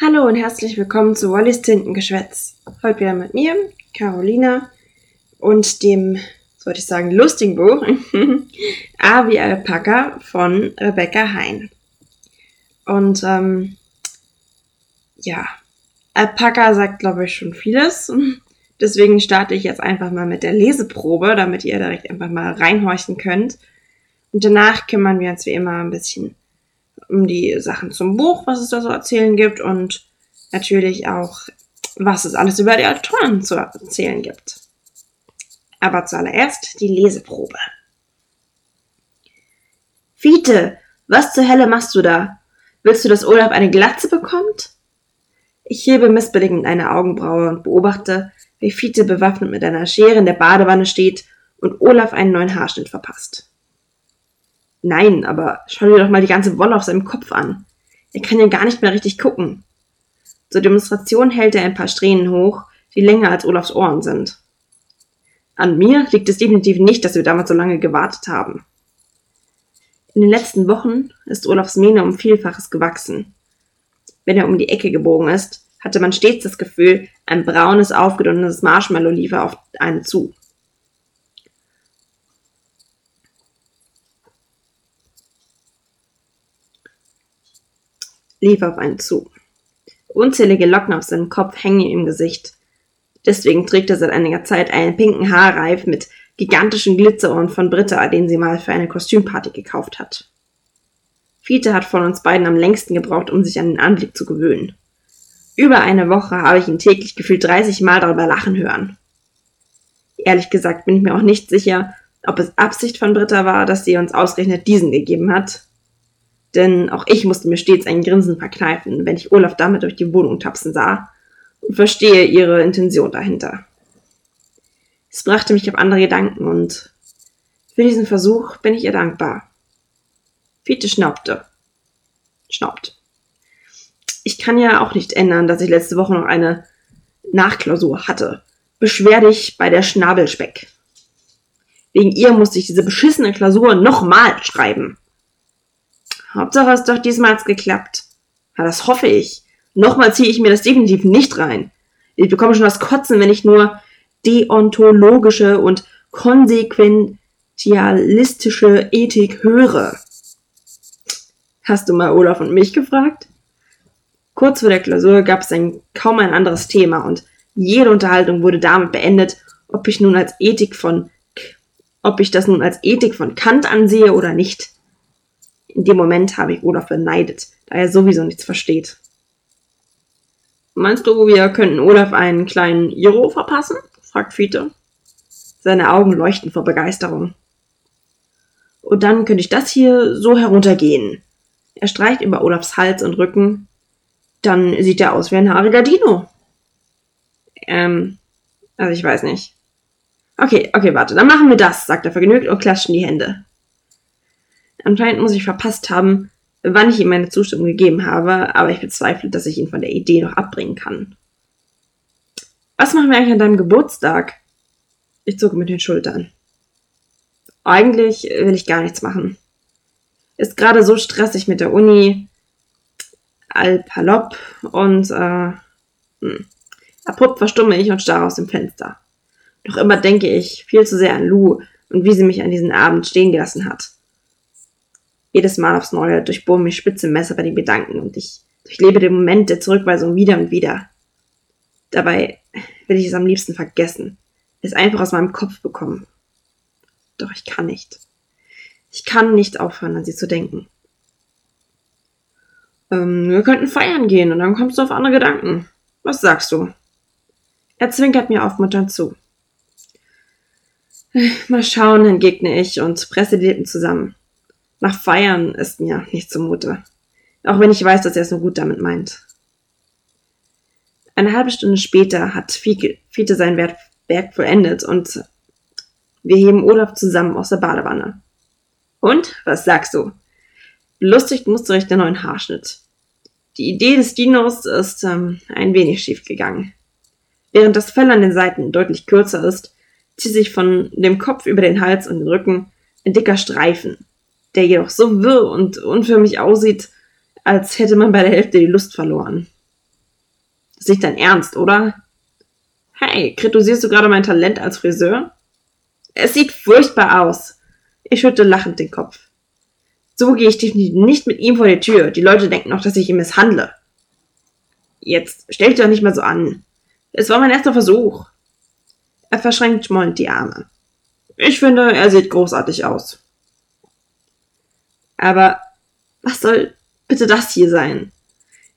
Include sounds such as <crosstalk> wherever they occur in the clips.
Hallo und herzlich willkommen zu Wallys Tintengeschwätz. Heute wieder mit mir, Carolina, und dem, sollte ich sagen, lustigen Buch <laughs> A wie Alpaka von Rebecca Hein. Und ähm, ja, Alpaka sagt, glaube ich, schon vieles. Deswegen starte ich jetzt einfach mal mit der Leseprobe, damit ihr direkt einfach mal reinhorchen könnt. Und danach kümmern wir uns wie immer ein bisschen um die Sachen zum Buch, was es da so erzählen gibt und natürlich auch, was es alles über die Autoren zu erzählen gibt. Aber zuallererst die Leseprobe. Fiete, was zur Hölle machst du da? Willst du, dass Olaf eine Glatze bekommt? Ich hebe missbilligend eine Augenbraue und beobachte, wie Fiete bewaffnet mit einer Schere in der Badewanne steht und Olaf einen neuen Haarschnitt verpasst. Nein, aber schau dir doch mal die ganze Wolle auf seinem Kopf an. Er kann ja gar nicht mehr richtig gucken. Zur Demonstration hält er ein paar Strähnen hoch, die länger als Olafs Ohren sind. An mir liegt es definitiv nicht, dass wir damals so lange gewartet haben. In den letzten Wochen ist Olafs Mähne um Vielfaches gewachsen. Wenn er um die Ecke gebogen ist, hatte man stets das Gefühl, ein braunes, aufgedunnenes Marshmallow liefe auf einen zu. Lief auf einen zu. Unzählige Locken auf seinem Kopf hängen ihm im Gesicht. Deswegen trägt er seit einiger Zeit einen pinken Haarreif mit gigantischen Glitzerohren von Britta, den sie mal für eine Kostümparty gekauft hat. Fiete hat von uns beiden am längsten gebraucht, um sich an den Anblick zu gewöhnen. Über eine Woche habe ich ihn täglich gefühlt 30 Mal darüber lachen hören. Ehrlich gesagt bin ich mir auch nicht sicher, ob es Absicht von Britta war, dass sie uns ausgerechnet diesen gegeben hat, denn auch ich musste mir stets ein Grinsen verkneifen, wenn ich Olaf damit durch die Wohnung tapsen sah und verstehe ihre Intention dahinter. Es brachte mich auf andere Gedanken und für diesen Versuch bin ich ihr dankbar. Fiete schnaubte. Schnaubt. Ich kann ja auch nicht ändern, dass ich letzte Woche noch eine Nachklausur hatte. Beschwer dich bei der Schnabelspeck. Wegen ihr musste ich diese beschissene Klausur nochmal schreiben. Hauptsache es doch diesmal geklappt. Ja, das hoffe ich. Nochmal ziehe ich mir das definitiv nicht rein. Ich bekomme schon das Kotzen, wenn ich nur deontologische und konsequentialistische Ethik höre. Hast du mal Olaf und mich gefragt? Kurz vor der Klausur gab es ein, kaum ein anderes Thema und jede Unterhaltung wurde damit beendet, ob ich nun als Ethik von, ob ich das nun als Ethik von Kant ansehe oder nicht. In dem Moment habe ich Olaf beneidet, da er sowieso nichts versteht. Meinst du, wir könnten Olaf einen kleinen Iro verpassen? fragt Fiete. Seine Augen leuchten vor Begeisterung. Und dann könnte ich das hier so heruntergehen. Er streicht über Olafs Hals und Rücken. Dann sieht er aus wie ein haariger Dino. Ähm, also ich weiß nicht. Okay, okay, warte, dann machen wir das, sagt er vergnügt und klatscht in die Hände. Anscheinend muss ich verpasst haben, wann ich ihm meine Zustimmung gegeben habe, aber ich bezweifle, dass ich ihn von der Idee noch abbringen kann. Was machen wir eigentlich an deinem Geburtstag? Ich zucke mit den Schultern. Eigentlich will ich gar nichts machen. Ist gerade so stressig mit der Uni. Alpalop und äh, hm. abrupt verstumme ich und starre aus dem Fenster. Doch immer denke ich viel zu sehr an Lou und wie sie mich an diesem Abend stehen gelassen hat. Jedes Mal aufs Neue durchbohren mich spitze Messer bei den Gedanken und ich durchlebe den Moment der Zurückweisung wieder und wieder. Dabei will ich es am liebsten vergessen, es einfach aus meinem Kopf bekommen. Doch ich kann nicht. Ich kann nicht aufhören, an sie zu denken. Ähm, wir könnten feiern gehen und dann kommst du auf andere Gedanken. Was sagst du? Er zwinkert mir aufmunternd zu. Mal schauen, entgegne ich und presse die Lippen zusammen. Nach Feiern ist mir nicht zumute. Auch wenn ich weiß, dass er es nur gut damit meint. Eine halbe Stunde später hat Fiete sein Werk vollendet und wir heben Olaf zusammen aus der Badewanne. Und, was sagst du? Belustigt musste ich der neuen Haarschnitt. Die Idee des Dinos ist ähm, ein wenig schief gegangen. Während das Fell an den Seiten deutlich kürzer ist, zieht sich von dem Kopf über den Hals und den Rücken ein dicker Streifen, der jedoch so wirr und unförmig aussieht, als hätte man bei der Hälfte die Lust verloren. Das ist nicht dein Ernst, oder? Hey, kritisierst du gerade mein Talent als Friseur? Es sieht furchtbar aus. Ich schütte lachend den Kopf. So gehe ich definitiv nicht mit ihm vor die Tür. Die Leute denken noch, dass ich ihn misshandle. Jetzt stell dich doch nicht mal so an. Es war mein erster Versuch. Er verschränkt schmollend die Arme. Ich finde, er sieht großartig aus. Aber was soll bitte das hier sein?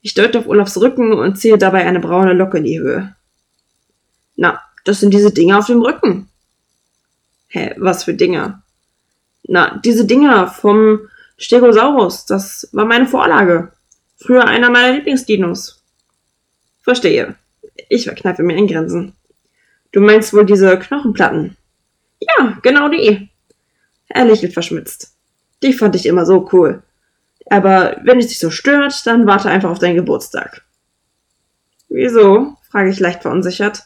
Ich deute auf Olafs Rücken und ziehe dabei eine braune Locke in die Höhe. Na, das sind diese Dinger auf dem Rücken. Hä, was für Dinger? Na, diese Dinger vom Stegosaurus, das war meine Vorlage. Früher einer meiner Lieblingsdinos. Verstehe. Ich verkneife mir in Grenzen. Du meinst wohl diese Knochenplatten? Ja, genau die. Er lächelt verschmitzt. Die fand ich immer so cool. Aber wenn es dich so stört, dann warte einfach auf deinen Geburtstag. Wieso? frage ich leicht verunsichert.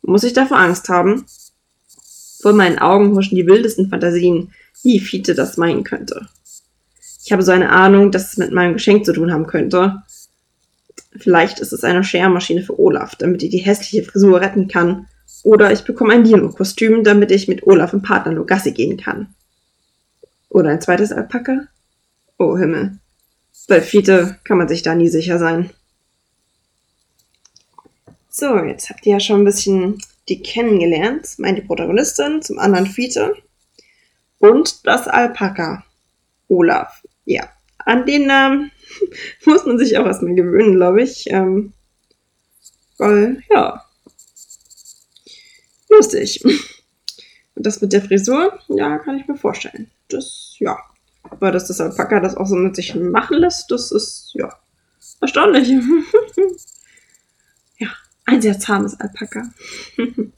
Muss ich davor Angst haben? Vor meinen Augen huschen die wildesten Fantasien, wie Fiete das meinen könnte. Ich habe so eine Ahnung, dass es mit meinem Geschenk zu tun haben könnte. Vielleicht ist es eine Schermaschine für Olaf, damit ich die hässliche Frisur retten kann. Oder ich bekomme ein Dino-Kostüm, damit ich mit Olaf im Partner Logassi gehen kann. Oder ein zweites Alpaka? Oh Himmel. Bei Fiete kann man sich da nie sicher sein. So, jetzt habt ihr ja schon ein bisschen die kennengelernt. Meine Protagonistin, zum anderen Fiete. Und das Alpaka. Olaf. Ja, an den Namen <laughs> muss man sich auch erstmal gewöhnen, glaube ich. Ähm, weil, ja. Lustig. <laughs> Und das mit der Frisur, ja, kann ich mir vorstellen. Das, ja. Aber dass das Alpaka das auch so mit sich machen lässt, das ist, ja, erstaunlich. <laughs> ja, ein sehr zahmes Alpaka. <laughs>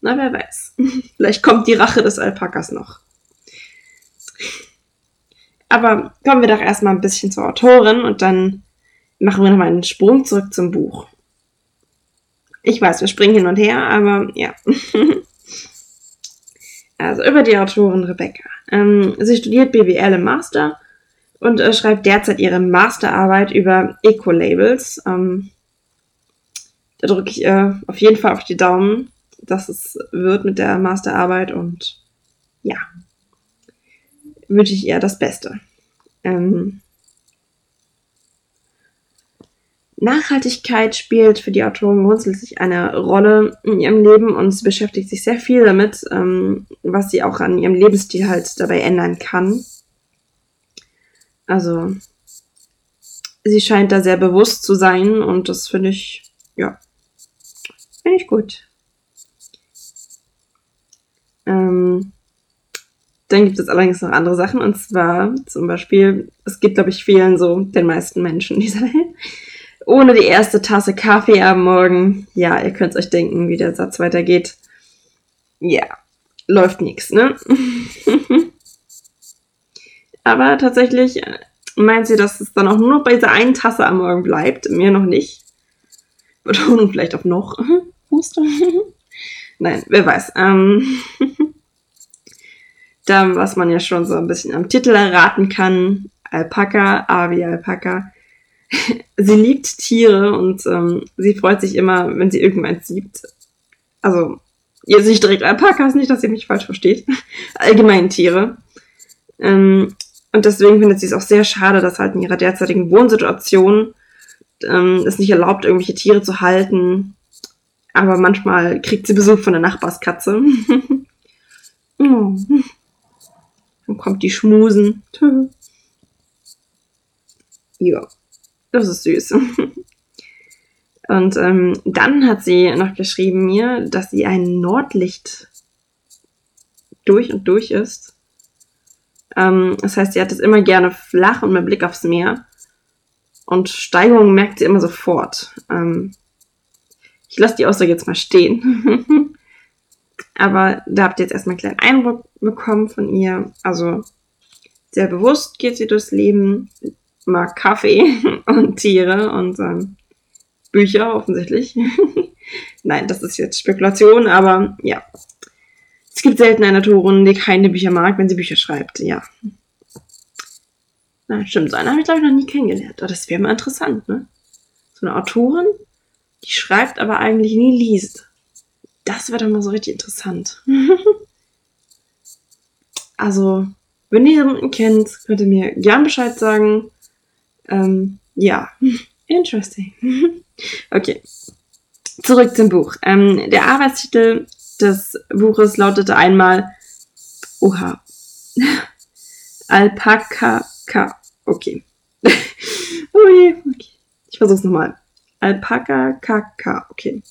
Na, wer weiß. <laughs> Vielleicht kommt die Rache des Alpakas noch. Aber kommen wir doch erstmal ein bisschen zur Autorin und dann machen wir nochmal einen Sprung zurück zum Buch. Ich weiß, wir springen hin und her, aber ja. Also über die Autorin Rebecca. Ähm, sie studiert BWL im Master und äh, schreibt derzeit ihre Masterarbeit über Eco-Labels. Ähm, da drücke ich äh, auf jeden Fall auf die Daumen, dass es wird mit der Masterarbeit und ja, wünsche ich ihr das Beste. Ähm, Nachhaltigkeit spielt für die Autorin grundsätzlich eine Rolle in ihrem Leben und sie beschäftigt sich sehr viel damit, ähm, was sie auch an ihrem Lebensstil halt dabei ändern kann. Also, sie scheint da sehr bewusst zu sein und das finde ich, ja, finde ich gut. Ähm, dann gibt es allerdings noch andere Sachen und zwar zum Beispiel, es gibt glaube ich vielen so, den meisten Menschen dieser Welt, ohne die erste Tasse Kaffee am Morgen, ja, ihr könnt euch denken, wie der Satz weitergeht. Ja, läuft nichts, ne? <laughs> Aber tatsächlich äh, meint sie, dass es dann auch nur noch bei dieser einen Tasse am Morgen bleibt, mir noch nicht. Betonung <laughs> vielleicht auf noch. <laughs> Nein, wer weiß. Ähm da, was man ja schon so ein bisschen am Titel erraten kann, Alpaka, A wie Alpaka. <laughs> sie liebt Tiere und ähm, sie freut sich immer, wenn sie irgendwann sieht. Also, jetzt nicht direkt Alpakas, nicht, dass ihr mich falsch versteht. <laughs> Allgemein Tiere. Ähm, und deswegen findet sie es auch sehr schade, dass halt in ihrer derzeitigen Wohnsituation ähm, es nicht erlaubt, irgendwelche Tiere zu halten. Aber manchmal kriegt sie Besuch von der Nachbarskatze. <laughs> oh. Dann kommt die Schmusen. ja, das ist süß. <laughs> Und ähm, dann hat sie noch geschrieben mir, dass sie ein Nordlicht durch und durch ist. Ähm, das heißt, sie hat es immer gerne flach und mit Blick aufs Meer. Und Steigerungen merkt sie immer sofort. Ähm, ich lasse die Aussage jetzt mal stehen. <laughs> Aber da habt ihr jetzt erstmal einen kleinen Eindruck bekommen von ihr. Also sehr bewusst geht sie durchs Leben, mag Kaffee <laughs> und Tiere und ähm, Bücher offensichtlich. <laughs> Nein, das ist jetzt Spekulation, aber ja. Es gibt selten eine Autorin, die keine Bücher mag, wenn sie Bücher schreibt, ja. Na, stimmt, so eine habe ich glaube ich noch nie kennengelernt. Aber das wäre mal interessant, ne? So eine Autorin, die schreibt, aber eigentlich nie liest. Das wäre doch mal so richtig interessant. <laughs> also, wenn ihr jemanden kennt, könnt ihr mir gern Bescheid sagen. Ähm, ja, <laughs> interesting. <laughs> okay, zurück zum Buch. Ähm, der Arbeitstitel des Buches lautete einmal Oha. <laughs> Alpaka. Okay. oh je, okay. Ich versuch's nochmal. Alpaka Kaka. Okay.